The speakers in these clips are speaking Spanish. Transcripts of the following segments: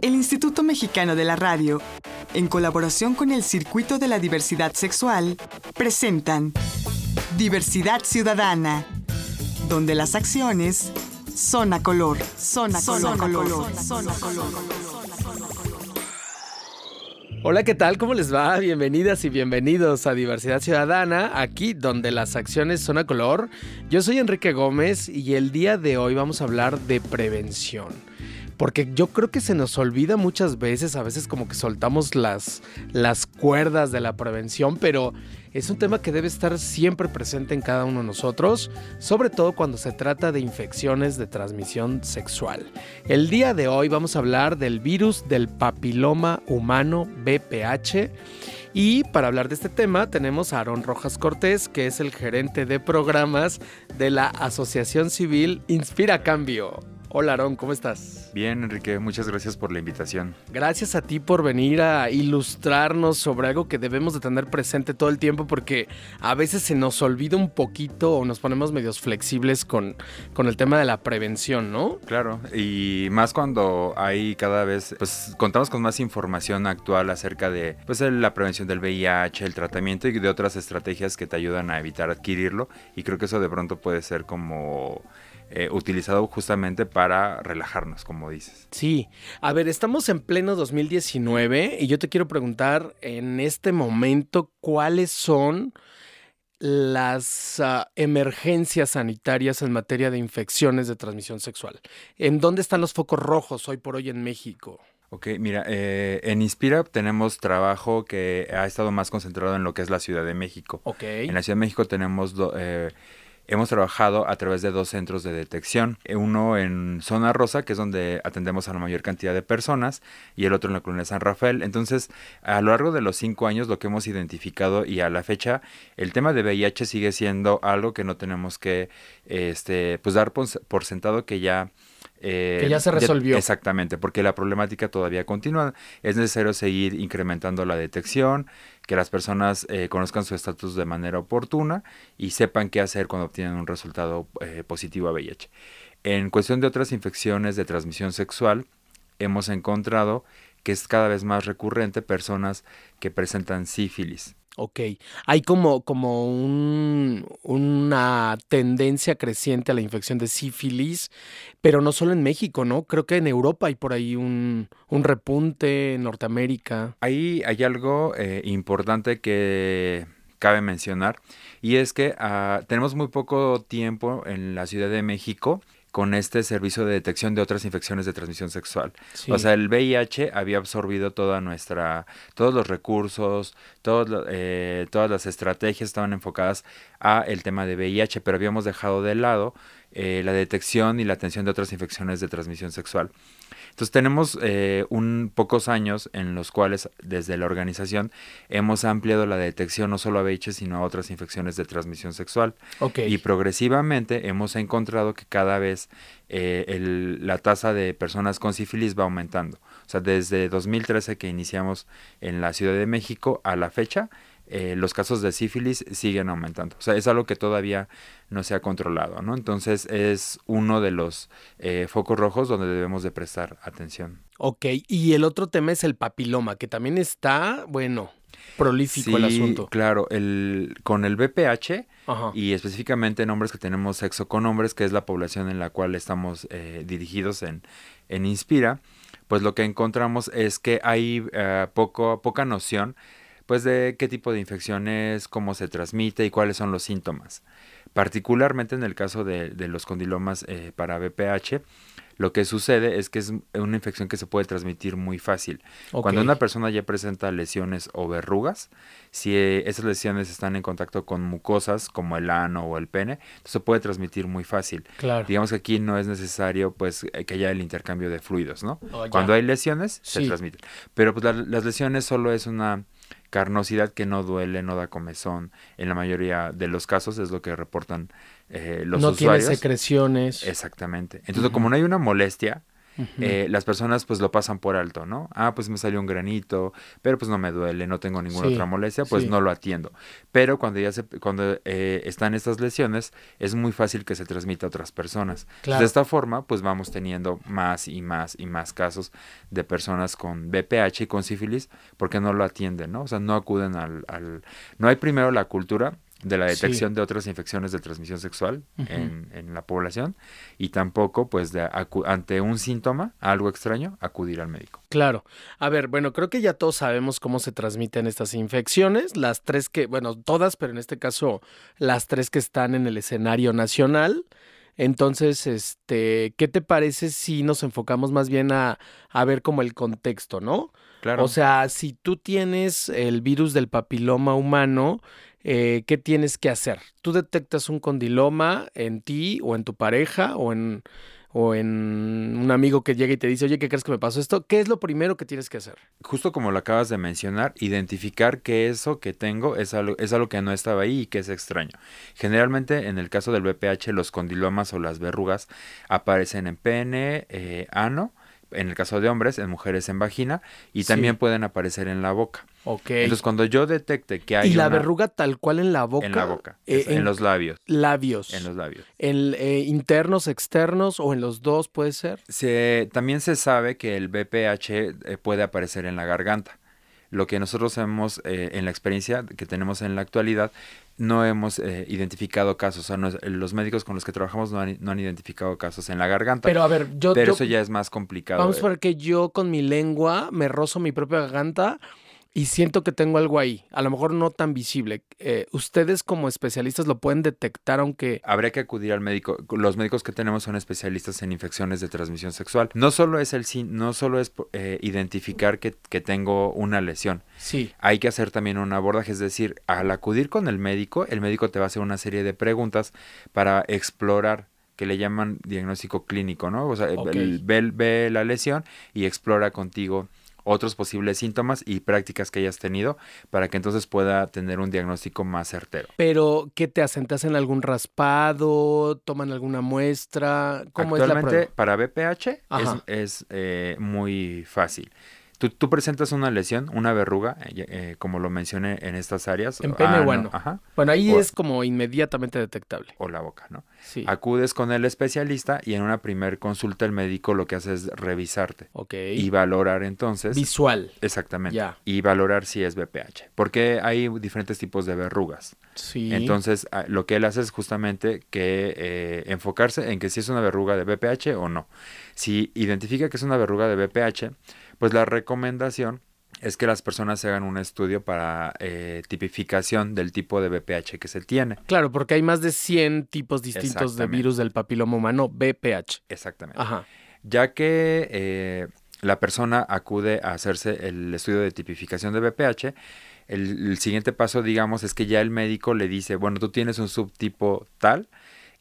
El Instituto Mexicano de la Radio, en colaboración con el Circuito de la Diversidad Sexual, presentan Diversidad Ciudadana, donde las acciones son a color, son a color, color, son a color. Hola, ¿qué tal? ¿Cómo les va? Bienvenidas y bienvenidos a Diversidad Ciudadana, aquí donde las acciones son a color. Yo soy Enrique Gómez y el día de hoy vamos a hablar de prevención. Porque yo creo que se nos olvida muchas veces, a veces como que soltamos las, las cuerdas de la prevención, pero es un tema que debe estar siempre presente en cada uno de nosotros, sobre todo cuando se trata de infecciones de transmisión sexual. El día de hoy vamos a hablar del virus del papiloma humano BPH. Y para hablar de este tema tenemos a Aarón Rojas Cortés, que es el gerente de programas de la Asociación Civil Inspira Cambio. Hola Aarón, ¿cómo estás? Bien, Enrique, muchas gracias por la invitación. Gracias a ti por venir a ilustrarnos sobre algo que debemos de tener presente todo el tiempo porque a veces se nos olvida un poquito o nos ponemos medios flexibles con, con el tema de la prevención, ¿no? Claro, y más cuando hay cada vez, pues contamos con más información actual acerca de pues, la prevención del VIH, el tratamiento y de otras estrategias que te ayudan a evitar adquirirlo y creo que eso de pronto puede ser como eh, utilizado justamente para relajarnos, como dices. Sí, a ver, estamos en pleno 2019 y yo te quiero preguntar en este momento cuáles son las uh, emergencias sanitarias en materia de infecciones de transmisión sexual. ¿En dónde están los focos rojos hoy por hoy en México? Ok, mira, eh, en Inspira tenemos trabajo que ha estado más concentrado en lo que es la Ciudad de México. Ok. En la Ciudad de México tenemos eh, hemos trabajado a través de dos centros de detección. Uno en Zona Rosa, que es donde atendemos a la mayor cantidad de personas, y el otro en la colonia San Rafael. Entonces, a lo largo de los cinco años, lo que hemos identificado y a la fecha, el tema de VIH sigue siendo algo que no tenemos que este, pues dar por sentado que ya eh, que ya se resolvió. exactamente, porque la problemática todavía continúa. Es necesario seguir incrementando la detección, que las personas eh, conozcan su estatus de manera oportuna y sepan qué hacer cuando obtienen un resultado eh, positivo a VIH. En cuestión de otras infecciones de transmisión sexual, hemos encontrado que es cada vez más recurrente personas que presentan sífilis. Ok, hay como, como un, una tendencia creciente a la infección de sífilis, pero no solo en México, ¿no? Creo que en Europa hay por ahí un, un repunte, en Norteamérica. Ahí hay algo eh, importante que cabe mencionar, y es que uh, tenemos muy poco tiempo en la Ciudad de México con este servicio de detección de otras infecciones de transmisión sexual. O sea, el VIH había absorbido toda nuestra, todos los recursos, todos, eh, todas las estrategias estaban enfocadas a el tema de VIH, pero habíamos dejado de lado eh, la detección y la atención de otras infecciones de transmisión sexual. Entonces tenemos eh, un pocos años en los cuales desde la organización hemos ampliado la detección no solo a VIH sino a otras infecciones de transmisión sexual. Y progresivamente hemos encontrado que cada vez eh, la tasa de personas con sífilis va aumentando. O sea, desde 2013 que iniciamos en la Ciudad de México a la fecha, eh, los casos de sífilis siguen aumentando. O sea, es algo que todavía no se ha controlado, ¿no? Entonces es uno de los eh, focos rojos donde debemos de prestar atención. Ok, y el otro tema es el papiloma, que también está, bueno, prolífico el asunto. Claro, el, con el BPH y específicamente en hombres que tenemos sexo con hombres, que es la población en la cual estamos eh, dirigidos en, en Inspira, pues lo que encontramos es que hay poco, poca noción pues de qué tipo de infección es, cómo se transmite y cuáles son los síntomas. Particularmente en el caso de, los condilomas eh, para BPH, lo que sucede es que es una infección que se puede transmitir muy fácil. Cuando una persona ya presenta lesiones o verrugas, si eh, esas lesiones están en contacto con mucosas como el ano o el pene, se puede transmitir muy fácil. Digamos que aquí no es necesario pues eh, que haya el intercambio de fluidos, ¿no? Oh, Cuando hay lesiones, se transmiten. Pero pues las lesiones solo es una carnosidad que no duele, no da comezón. En la mayoría de los casos es lo que reportan eh, los usuarios. No tiene secreciones. Exactamente. Entonces, como no hay una molestia, eh, las personas pues lo pasan por alto, ¿no? Ah, pues me salió un granito, pero pues no me duele, no tengo ninguna otra molestia, pues no lo atiendo. Pero cuando ya se, cuando eh, están estas lesiones, es muy fácil que se transmita a otras personas. De esta forma, pues vamos teniendo más y más y más casos de personas con BPH y con sífilis porque no lo atienden, ¿no? O sea, no acuden al, al... No hay primero la cultura de la detección de otras infecciones de transmisión sexual en, la población y tampoco pues de ante un síntoma, algo extraño, acudir al médico. Claro. A ver, bueno, creo que ya todos sabemos cómo se transmiten estas infecciones, las tres que, bueno, todas, pero en este caso las tres que están en el escenario nacional. Entonces, este, ¿qué te parece si nos enfocamos más bien a, a ver como el contexto, ¿no? Claro. O sea, si tú tienes el virus del papiloma humano, eh, ¿qué tienes que hacer? Tú detectas un condiloma en ti o en tu pareja o en, o en un amigo que llega y te dice, oye, ¿qué crees que me pasó esto? ¿Qué es lo primero que tienes que hacer? Justo como lo acabas de mencionar, identificar que eso que tengo es algo, es algo que no estaba ahí y que es extraño. Generalmente en el caso del VPH los condilomas o las verrugas aparecen en pene, eh, ano, en el caso de hombres, en mujeres en vagina y también pueden aparecer en la boca. Ok. Entonces, cuando yo detecte que hay. ¿Y la verruga tal cual en la boca? En la boca. Eh, en, los labios. Labios. En los labios. ¿En eh, internos, externos o en los dos puede ser? Se, también se sabe que el BPH eh, puede aparecer en la garganta. Lo que nosotros hemos, en la experiencia que tenemos en la actualidad, no hemos identificado casos. O sea, los médicos con los que trabajamos no han, identificado casos en la garganta. Pero a ver, yo. Pero eso ya es más complicado. Vamos a ver que yo con mi lengua me rozo mi propia garganta y siento que tengo algo ahí, a lo mejor no tan visible. Eh, ¿Ustedes como especialistas lo pueden detectar aunque... Habría que acudir al médico. Los médicos que tenemos son especialistas en infecciones de transmisión sexual. No solo es, el, no solo es eh, identificar que, que, tengo una lesión. Sí. Hay que hacer también un abordaje, es decir, al acudir con el médico, el médico te va a hacer una serie de preguntas para explorar que le llaman diagnóstico clínico, ¿no? O sea, ve, ve la lesión y explora contigo otros posibles síntomas y prácticas que hayas tenido para que entonces pueda tener un diagnóstico más certero. Pero, ¿qué te hacen? ¿Te hacen algún raspado? ¿Toman alguna muestra? ¿Cómo es la prueba? para BPH es, es eh, muy fácil. Tú, presentas una lesión, una verruga, eh, eh, como lo mencioné en estas áreas. En pene, bueno. Ajá. Bueno, ahí es como inmediatamente detectable. O la boca, ¿no? Sí. Acudes con el especialista y en una primer consulta el médico lo que hace es revisarte. Ok. Y valorar entonces. Visual. Exactamente. Ya. Y valorar si es BPH. Porque hay diferentes tipos de verrugas. Sí. Entonces, ah, lo que él hace es justamente que eh, enfocarse en que si es una verruga de BPH o no. Si identifica que es una verruga de BPH, pues la recomendación es que las personas se hagan un estudio para eh, tipificación del tipo de BPH que se tiene. Claro, porque hay más de 100 tipos distintos de virus del papiloma humano BPH. Exactamente. Ajá. Ya que eh, la persona acude a hacerse el estudio de tipificación de BPH, el, siguiente paso, digamos, es que ya el médico le dice, bueno, tú tienes un subtipo tal,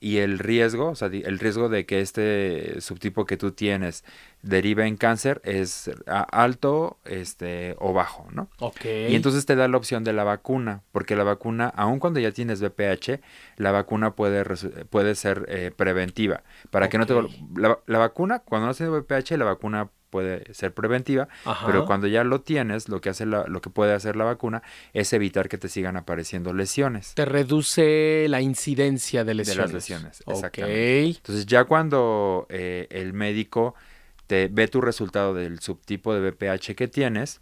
y el riesgo, o sea, el riesgo de que este subtipo que tú tienes derive en cáncer es alto este, o bajo, ¿no? Ok. Y entonces te da la opción de la vacuna, porque la vacuna, aun cuando ya tienes VPH, la vacuna puede, puede ser eh, preventiva. Para que no te... La, la vacuna, cuando no tienes VPH, la vacuna puede ser preventiva, pero cuando ya lo tienes, lo que hace la, lo que puede hacer la vacuna es evitar que te sigan apareciendo lesiones. Te reduce la incidencia de lesiones. De las lesiones, exactamente. Entonces ya cuando eh, el médico te ve tu resultado del subtipo de BPH que tienes,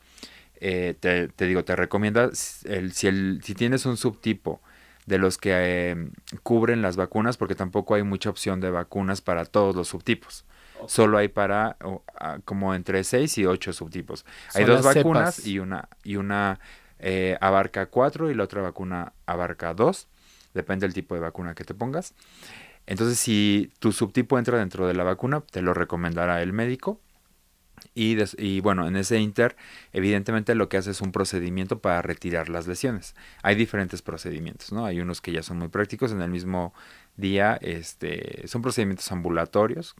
eh, te, digo, te recomienda el, si, el, si tienes un subtipo de los que eh, cubren las vacunas, porque tampoco hay mucha opción de vacunas para todos los subtipos. Solo hay para como entre 6 y 8 subtipos. hay dos vacunas y una, y una eh, abarca 4 y la otra vacuna abarca 2. Depende del tipo de vacuna que te pongas. Entonces, si tu subtipo entra dentro de la vacuna, te lo recomendará el médico. Y, y, bueno, en ese inter, evidentemente lo que hace es un procedimiento para retirar las lesiones. Hay diferentes procedimientos, ¿no? Hay unos que ya son muy prácticos en el mismo día, este, son procedimientos ambulatorios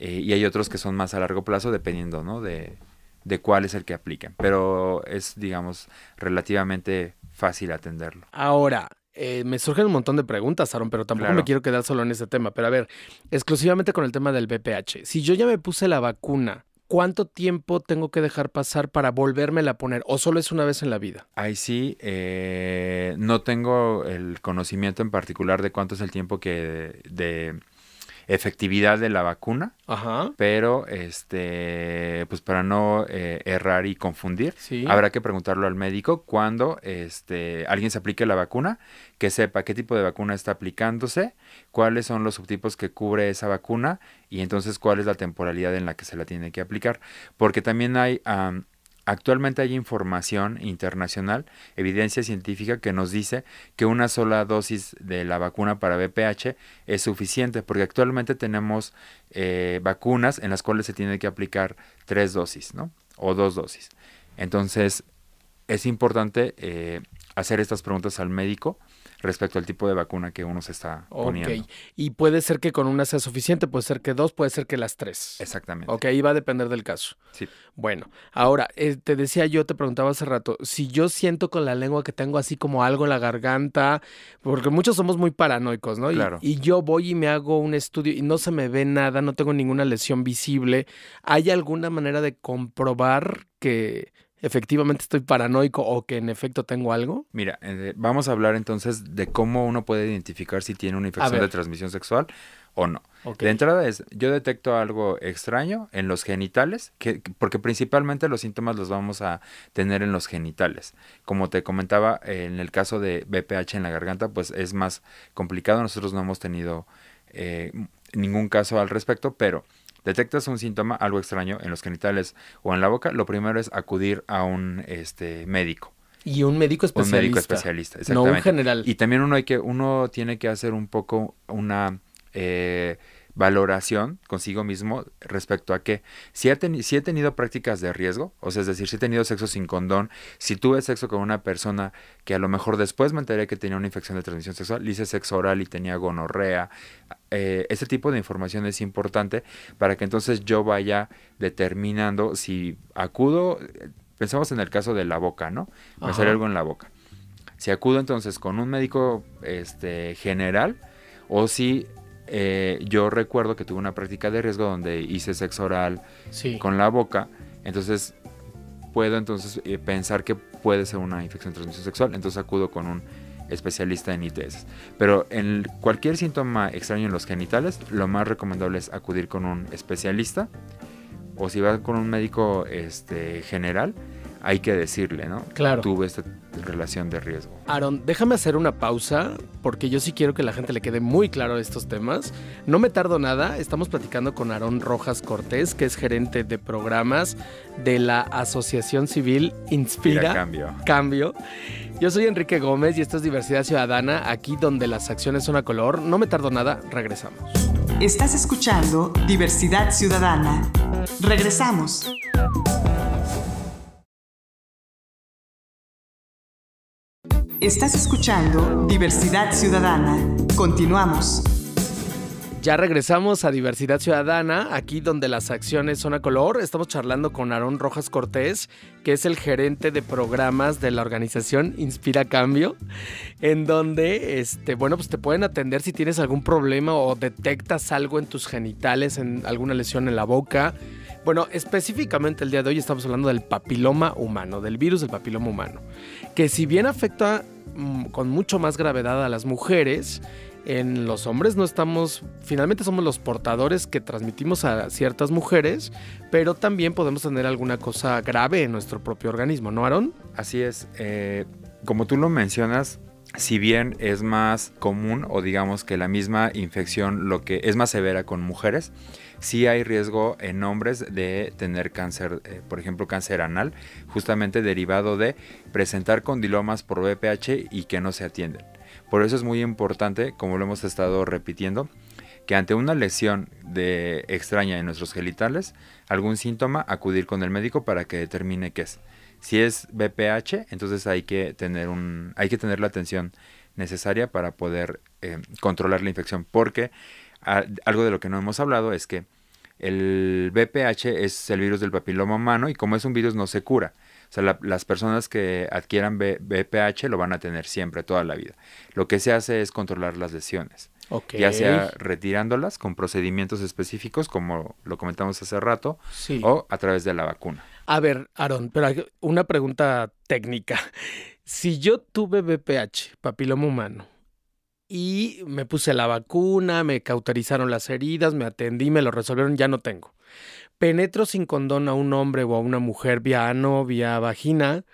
eh, y hay otros que son más a largo plazo dependiendo ¿no? de, de cuál es el que apliquen. Pero es, digamos, relativamente fácil atenderlo. Ahora, Eh, me surgen un montón de preguntas, Aaron, pero tampoco me quiero quedar solo en ese tema. Pero a ver, exclusivamente con el tema del BPH. Si yo ya me puse la vacuna, ¿cuánto tiempo tengo que dejar pasar para volvérmela a poner? ¿O solo es una vez en la vida? Ahí sí, eh, no tengo el conocimiento en particular de cuánto es el tiempo que de efectividad de la vacuna, Ajá. pero este, pues para no eh, errar y confundir, habrá que preguntarlo al médico cuando este, alguien se aplique la vacuna, que sepa qué tipo de vacuna está aplicándose, cuáles son los subtipos que cubre esa vacuna y entonces cuál es la temporalidad en la que se la tiene que aplicar, porque también hay Actualmente hay información internacional, evidencia científica que nos dice que una sola dosis de la vacuna para VPH es suficiente, porque actualmente tenemos eh, vacunas en las cuales se tiene que aplicar tres dosis, ¿no? O dos dosis. Entonces, es importante eh, hacer estas preguntas al médico respecto al tipo de vacuna que uno se está poniendo. Ok, y puede ser que con una sea suficiente, puede ser que dos, puede ser que las tres. Exactamente. Ok, ahí va a depender del caso. Sí. Bueno, ahora, eh, te decía yo, te preguntaba hace rato, si yo siento con la lengua que tengo así como algo en la garganta, porque muchos somos muy paranoicos, ¿no? Claro. Y, y yo voy y me hago un estudio y no se me ve nada, no tengo ninguna lesión visible, ¿hay alguna manera de comprobar que efectivamente estoy paranoico o que en efecto tengo algo? Mira, eh, vamos a hablar entonces de cómo uno puede identificar si tiene una infección de transmisión sexual o no. De entrada es, yo detecto algo extraño en los genitales, que, porque principalmente los síntomas los vamos a tener en los genitales. Como te comentaba, en el caso de BPH en la garganta, pues es más complicado. Nosotros no hemos tenido eh, ningún caso al respecto, pero detectas un síntoma, algo extraño en los genitales o en la boca, lo primero es acudir a un este, médico. Y un médico especialista. Un médico especialista, exactamente. No un general. Y también uno hay que, uno tiene que hacer un poco una eh, valoración consigo mismo respecto a que si, si he tenido prácticas de riesgo, o sea, es decir, si he tenido sexo sin condón, si tuve sexo con una persona que a lo mejor después me enteré que tenía una infección de transmisión sexual, hice sexo oral y tenía gonorrea, eh, ese tipo de información es importante para que entonces yo vaya determinando si acudo, pensamos en el caso de la boca, ¿no? Me sale algo en la boca. Si acudo entonces con un médico este, general o si eh, yo recuerdo que tuve una práctica de riesgo donde hice sexo oral con la boca, entonces puedo entonces eh, pensar que puede ser una infección de transmisión sexual, entonces acudo con un especialista en ITS. Pero en cualquier síntoma extraño en los genitales, lo más recomendable es acudir con un especialista. O si va con un médico este, general, hay que decirle, ¿no? Claro. Tuve esta relación de riesgo. Aaron, déjame hacer una pausa porque yo sí quiero que la gente le quede muy claro estos temas. No me tardo nada, estamos platicando con Aaron Rojas Cortés, que es gerente de programas de la Asociación Civil Inspira, Cambio. Cambio. Yo soy Enrique Gómez y esto es Diversidad Ciudadana, aquí donde las acciones son a color. No me tardo nada, regresamos. Estás escuchando Diversidad Ciudadana. Regresamos. Estás escuchando Diversidad Ciudadana. Continuamos. Ya regresamos a Diversidad Ciudadana, aquí donde las acciones son a color. Estamos charlando con Aarón Rojas Cortés, que es el gerente de programas de la organización Inspira Cambio, en donde, este, bueno, pues te pueden atender si tienes algún problema o detectas algo en tus genitales, en alguna lesión en la boca. Bueno, específicamente el día de hoy estamos hablando del papiloma humano, del virus del papiloma humano, que si bien afecta mm, con mucho más gravedad a las mujeres, en los hombres no estamos, finalmente somos los portadores que transmitimos a ciertas mujeres, pero también podemos tener alguna cosa grave en nuestro propio organismo, ¿no, Aaron? Así es. Eh, como tú lo mencionas, si bien es más común o digamos que la misma infección lo que es más severa con mujeres, sí hay riesgo en hombres de tener cáncer, eh, por ejemplo cáncer anal, justamente derivado de presentar condilomas por VPH y que no se atienden. Por eso es muy importante, como lo hemos estado repitiendo, que ante una lesión de extraña en nuestros genitales, algún síntoma, acudir con el médico para que determine qué es. Si es BPH, entonces hay que tener un, hay que tener la atención necesaria para poder eh, controlar la infección, porque algo de lo que no hemos hablado es que el BPH es el virus del papiloma humano y como es un virus no se cura, O sea, las personas que adquieran BPH lo van a tener siempre, toda la vida. Lo que se hace es controlar las lesiones. Ya sea retirándolas con procedimientos específicos, como lo comentamos hace rato, o a través de la vacuna. A ver, Aaron, pero una pregunta técnica. Si yo tuve BPH, papiloma humano, y me puse la vacuna, me cauterizaron las heridas, me atendí, me lo resolvieron, ya no tengo. Penetro sin condón a un hombre o a una mujer vía ano, vía vagina.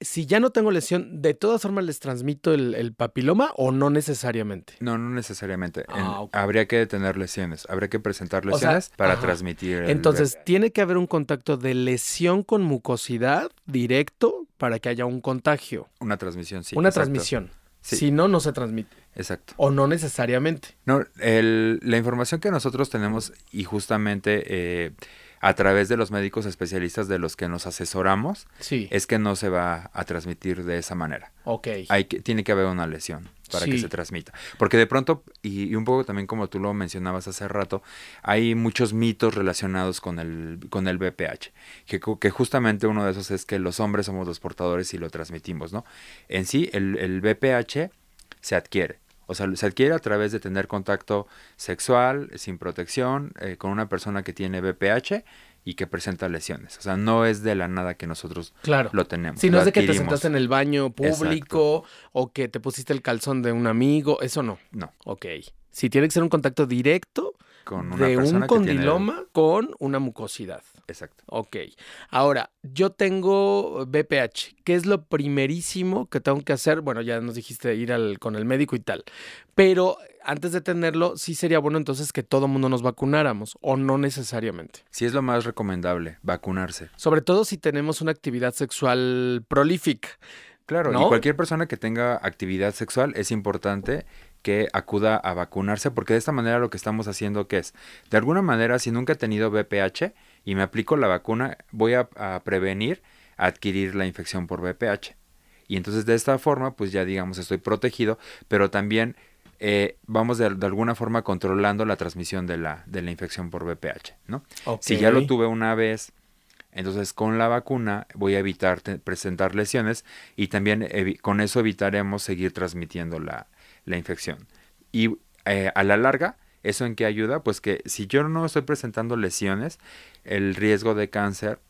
Si ya no tengo lesión, ¿de todas formas les transmito el, papiloma o no necesariamente? No, no necesariamente. Ah, habría que tener lesiones, habría que presentar lesiones para transmitir. Entonces, tiene que haber un contacto de lesión con mucosidad directo para que haya un contagio. Una transmisión, sí. Una transmisión. Si no, no se transmite. Exacto. O no necesariamente. No, la información que nosotros tenemos y justamente eh, a través de los médicos especialistas de los que nos asesoramos, es que no se va a transmitir de esa manera. Ok. Hay que, tiene que haber una lesión para que se transmita. Porque de pronto, y, un poco también como tú lo mencionabas hace rato, hay muchos mitos relacionados con el, con el BPH, que, que justamente uno de esos es que los hombres somos los portadores y lo transmitimos, ¿no? En sí, el, el BPH se adquiere. O sea, se adquiere a través de tener contacto sexual, sin protección, eh, con una persona que tiene BPH y que presenta lesiones. O sea, no es de la nada que nosotros lo tenemos. Si no es de que te sentaste en el baño público o que te pusiste el calzón de un amigo, eso no. No. Ok. Si tiene que ser un contacto directo con una de un condiloma con una mucosidad. Exacto. Ok. Ahora, yo tengo BPH. ¿Qué es lo primerísimo que tengo que hacer? Bueno, ya nos dijiste ir al, con el médico y tal. Pero antes de tenerlo, sí sería bueno entonces que todo mundo nos vacunáramos, o no necesariamente. Sí es lo más recomendable, vacunarse. Sobre todo si tenemos una actividad sexual prolífica. Claro, y cualquier persona que tenga actividad sexual es importante que acuda a vacunarse porque de esta manera lo que estamos haciendo que es, de alguna manera, si nunca he tenido BPH y me aplico la vacuna, voy a, prevenir adquirir la infección por BPH. Y entonces de esta forma, pues ya digamos, estoy protegido, pero también eh, vamos de, alguna forma controlando la transmisión de la, de la infección por BPH, ¿no? Si ya lo tuve una vez, entonces con la vacuna voy a evitar presentar lesiones y también con eso evitaremos seguir transmitiendo la, la infección. Y eh, a la larga, ¿eso en qué ayuda? Pues que si yo no estoy presentando lesiones, el riesgo de cáncer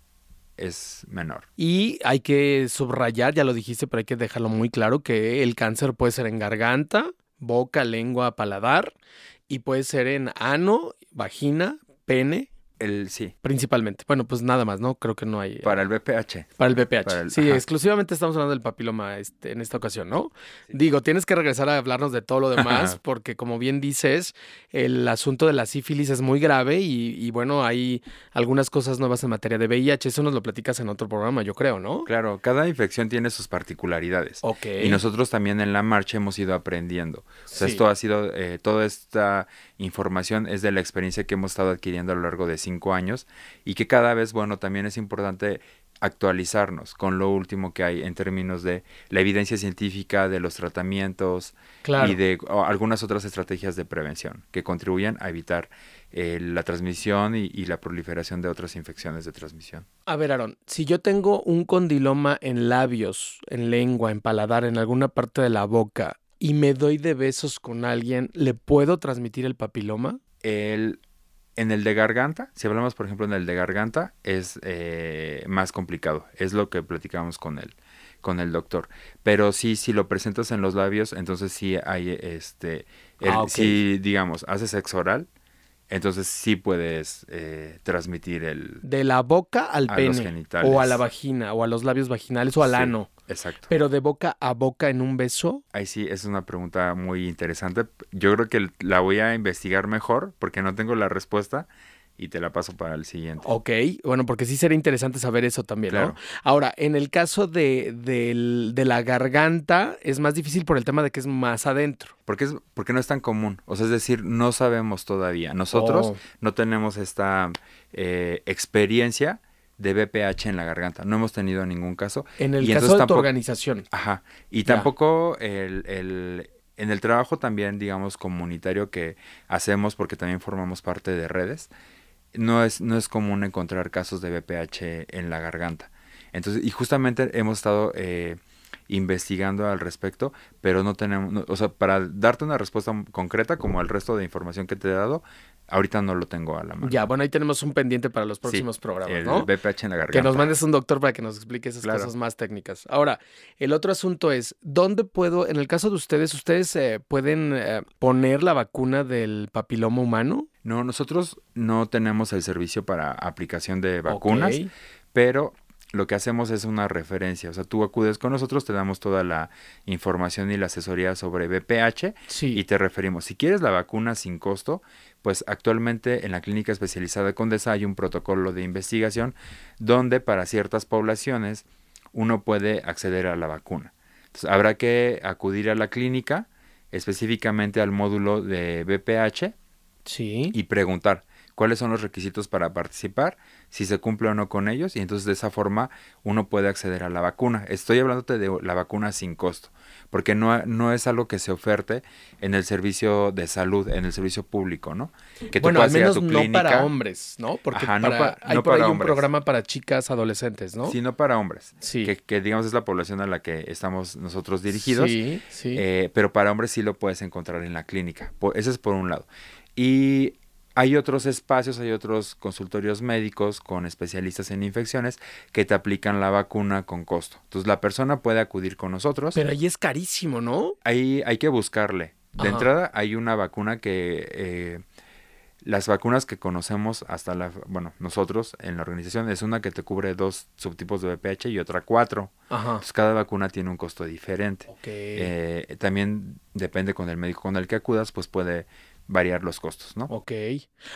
es menor. Y hay que subrayar, ya lo dijiste, pero hay que dejarlo muy claro, que el cáncer puede ser en garganta, boca, lengua, paladar, y puede ser en ano, vagina, pene, el, sí. Principalmente. Bueno, pues nada más, ¿no? Creo que no hay. Eh, para el BPH. Para el BPH. sí, exclusivamente estamos hablando del papiloma este, en esta ocasión, ¿no? Digo, tienes que regresar a hablarnos de todo lo demás, porque como bien dices, el asunto de la sífilis es muy grave y, bueno, hay algunas cosas nuevas en materia de VIH. Eso nos lo platicas en otro programa, yo creo, ¿no? Claro, cada infección tiene sus particularidades. Ok. Y nosotros también en la marcha hemos ido aprendiendo. O sea, esto ha sido, eh, toda esta información es de la experiencia que hemos estado adquiriendo a lo largo de cinco años y que cada vez, bueno, también es importante actualizarnos con lo último que hay en términos de la evidencia científica, de los tratamientos y de algunas otras estrategias de prevención que contribuyen a evitar eh, la transmisión y, y, la proliferación de otras infecciones de transmisión. A ver, Aaron, si yo tengo un condiloma en labios, en lengua, en paladar, en alguna parte de la boca, y me doy de besos con alguien, ¿le puedo transmitir el papiloma? El, en el de garganta, si hablamos por ejemplo en el de garganta, es eh, más complicado. Es lo que platicamos con el, con el doctor. Pero sí, si lo presentas en los labios, entonces sí hay este... Ah, si digamos, haces sexo oral, entonces sí puedes eh, transmitir el... De la boca al pene. o a la vagina, o a los labios vaginales, o al ano. Exacto. Pero de boca a boca en un beso. Ahí sí, es una pregunta muy interesante. Yo creo que la voy a investigar mejor porque no tengo la respuesta y te la paso para el siguiente. Ok, bueno, porque sí sería interesante saber eso también, ¿no? Ahora, en el caso de, de, la garganta, es más difícil por el tema de que es más adentro. Porque, es, porque no es tan común, o sea, es decir, no sabemos todavía. Nosotros oh. no tenemos esta eh, experiencia de BPH en la garganta. No hemos tenido ningún caso. En el caso de tu organización. Ajá. Y tampoco el, el, en el trabajo también, digamos, comunitario que hacemos, porque también formamos parte de redes, no es, no es común encontrar casos de BPH en la garganta. Entonces, y justamente hemos estado eh, investigando al respecto, pero no tenemos, o sea, para darte una respuesta concreta como el resto de información que te he dado, ahorita no lo tengo a la mano. Ya, bueno, ahí tenemos un pendiente para los próximos programas, el ¿no? BPH en la garganta. Que nos mandes un doctor para que nos explique esas Claro. cosas más técnicas. Ahora, el otro asunto es, ¿dónde puedo, en el caso de ustedes, ustedes eh, pueden eh, poner la vacuna del papiloma humano? No, nosotros no tenemos el servicio para aplicación de vacunas, pero lo que hacemos es una referencia. O sea, tú acudes con nosotros, te damos toda la información y la asesoría sobre BPH Sí. y te referimos. Si quieres la vacuna sin costo, pues actualmente en la clínica especializada de Condesa hay un protocolo de investigación donde para ciertas poblaciones uno puede acceder a la vacuna. Entonces, habrá que acudir a la clínica, específicamente al módulo de BPH, Sí. y preguntar cuáles son los requisitos para participar, si se cumple o no con ellos, y entonces de esa forma uno puede acceder a la vacuna. Estoy hablándote de la vacuna sin costo, porque no, no es algo que se oferte en el servicio de salud, en el servicio público, ¿no? Que tú bueno, al a menos tu no clínica, para hombres, ¿no? Porque Ajá, no para- pa- hay no por ahí para un hombres. programa para chicas adolescentes, ¿no? sino para hombres, Sí. que, que digamos es la población a la que estamos nosotros dirigidos. Sí, sí. Eh, pero para hombres sí lo puedes encontrar en la clínica. Po- ese es por un lado. Y hay otros espacios, hay otros consultorios médicos con especialistas en infecciones que te aplican la vacuna con costo. Entonces la persona puede acudir con nosotros. Pero ahí es carísimo, ¿no? Ahí hay que buscarle. De Ajá. entrada hay una vacuna que... eh, las vacunas que conocemos hasta la... Bueno, nosotros en la organización es una que te cubre dos subtipos de VPH y otra cuatro. Ajá. Entonces cada vacuna tiene un costo diferente. Ok. Eh, también depende con el médico con el que acudas, pues puede variar los costos, ¿no? Ok.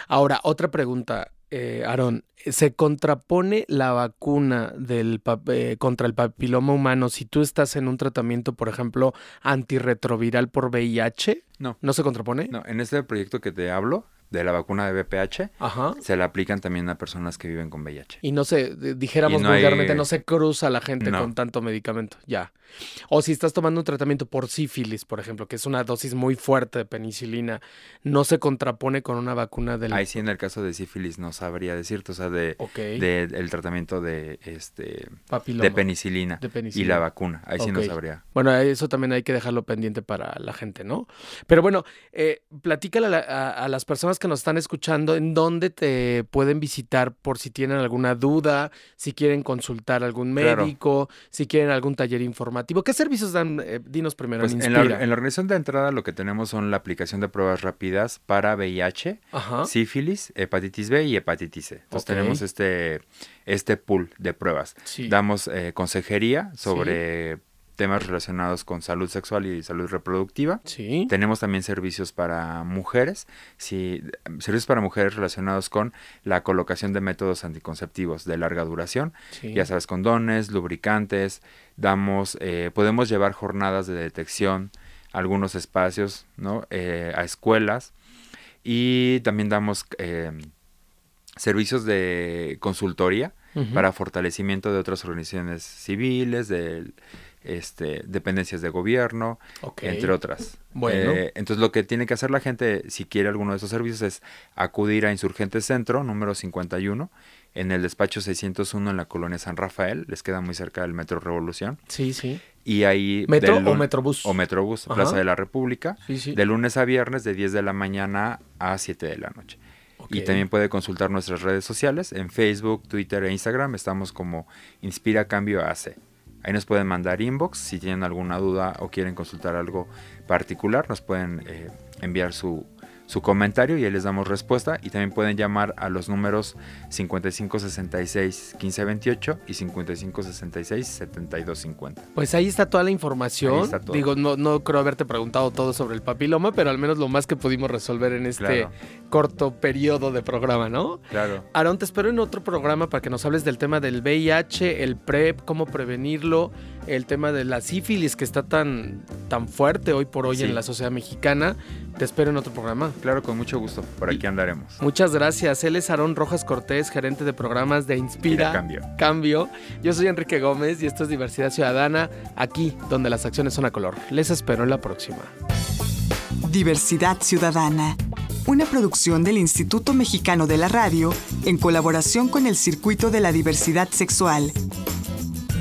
Ahora, otra pregunta, eh, Aarón. ¿Se contrapone la vacuna del eh, contra el papiloma humano si tú estás en un tratamiento, por ejemplo, antirretroviral por VIH? No. ¿No se contrapone? No, en este proyecto que te hablo, de la vacuna de VPH, Ajá. se la aplican también a personas que viven con VIH. Y no se, dijéramos Y no hay- vulgarmente, no se cruza la gente No. con tanto medicamento. Ya. O si estás tomando un tratamiento por sífilis, por ejemplo, que es una dosis muy fuerte de penicilina, no se contrapone con una vacuna del. Ahí sí, en el caso de sífilis, no sabría decirte, o sea, de, Ok. de- el tratamiento de este papiloma. de penicilina, De y penicilina. la vacuna. Ahí sí no sabría. Bueno, eso también hay que dejarlo pendiente para la gente, ¿no? Pero bueno, eh, platícale a, la- a- a las personas que nos están escuchando en dónde te pueden visitar por si tienen alguna duda, si quieren consultar a algún Claro. médico, si quieren algún taller informativo. ¿Qué servicios dan? Eh, dinos primero, Pues en en la, en la organización de entrada lo que tenemos son la aplicación de pruebas rápidas para VIH, Ajá. sífilis, hepatitis B y hepatitis C. Entonces tenemos este, este pool de pruebas. Sí. Damos eh, consejería sobre temas relacionados con salud sexual y salud reproductiva. Sí. Tenemos también servicios para mujeres, sí, servicios para mujeres relacionados con la colocación de métodos anticonceptivos de larga duración, sí. ya sabes, condones, lubricantes, damos, eh, podemos llevar jornadas de detección a algunos espacios, ¿no? Eh, a escuelas y también damos eh, servicios de consultoría para fortalecimiento de otras organizaciones civiles, de este, dependencias de gobierno, entre otras. Bueno. Eh, entonces lo que tiene que hacer la gente, si quiere alguno de esos servicios, es acudir a Insurgentes Centro, número 51, en el despacho 601 en la colonia San Rafael, les queda muy cerca del Metro Revolución, Sí, sí. y ahí... ¿Metro o Metrobús? O Metrobús, Ajá. Plaza de la República, Sí, sí. de lunes a viernes de 10 de la mañana a 7 de la noche. Y también puede consultar nuestras redes sociales en Facebook, Twitter e Instagram. Estamos como Inspira Cambio AC. Ahí nos pueden mandar inbox si tienen alguna duda o quieren consultar algo particular. Nos pueden eh, enviar su, su comentario y ahí les damos respuesta. Y también pueden llamar a los números 5566-1528 y 5566-7250. Pues ahí está toda la información. Ahí está todo. Digo, no, no creo haberte preguntado todo sobre el papiloma, pero al menos lo más que pudimos resolver en este Claro. corto periodo de programa, ¿no? Claro. Aarón, te espero en otro programa para que nos hables del tema del VIH, el PrEP, cómo prevenirlo, el tema de la sífilis que está tan, tan fuerte hoy por hoy Sí. en la sociedad mexicana. Te espero en otro programa. Claro, con mucho gusto. Por aquí andaremos. Muchas gracias. Él es Aarón Rojas Cortés, gerente de programas de Inspira. Cambio. Cambio. Yo soy Enrique Gómez y esto es Diversidad Ciudadana, aquí donde las acciones son a color. Les espero en la próxima. Diversidad Ciudadana, una producción del Instituto Mexicano de la Radio en colaboración con el Circuito de la Diversidad Sexual.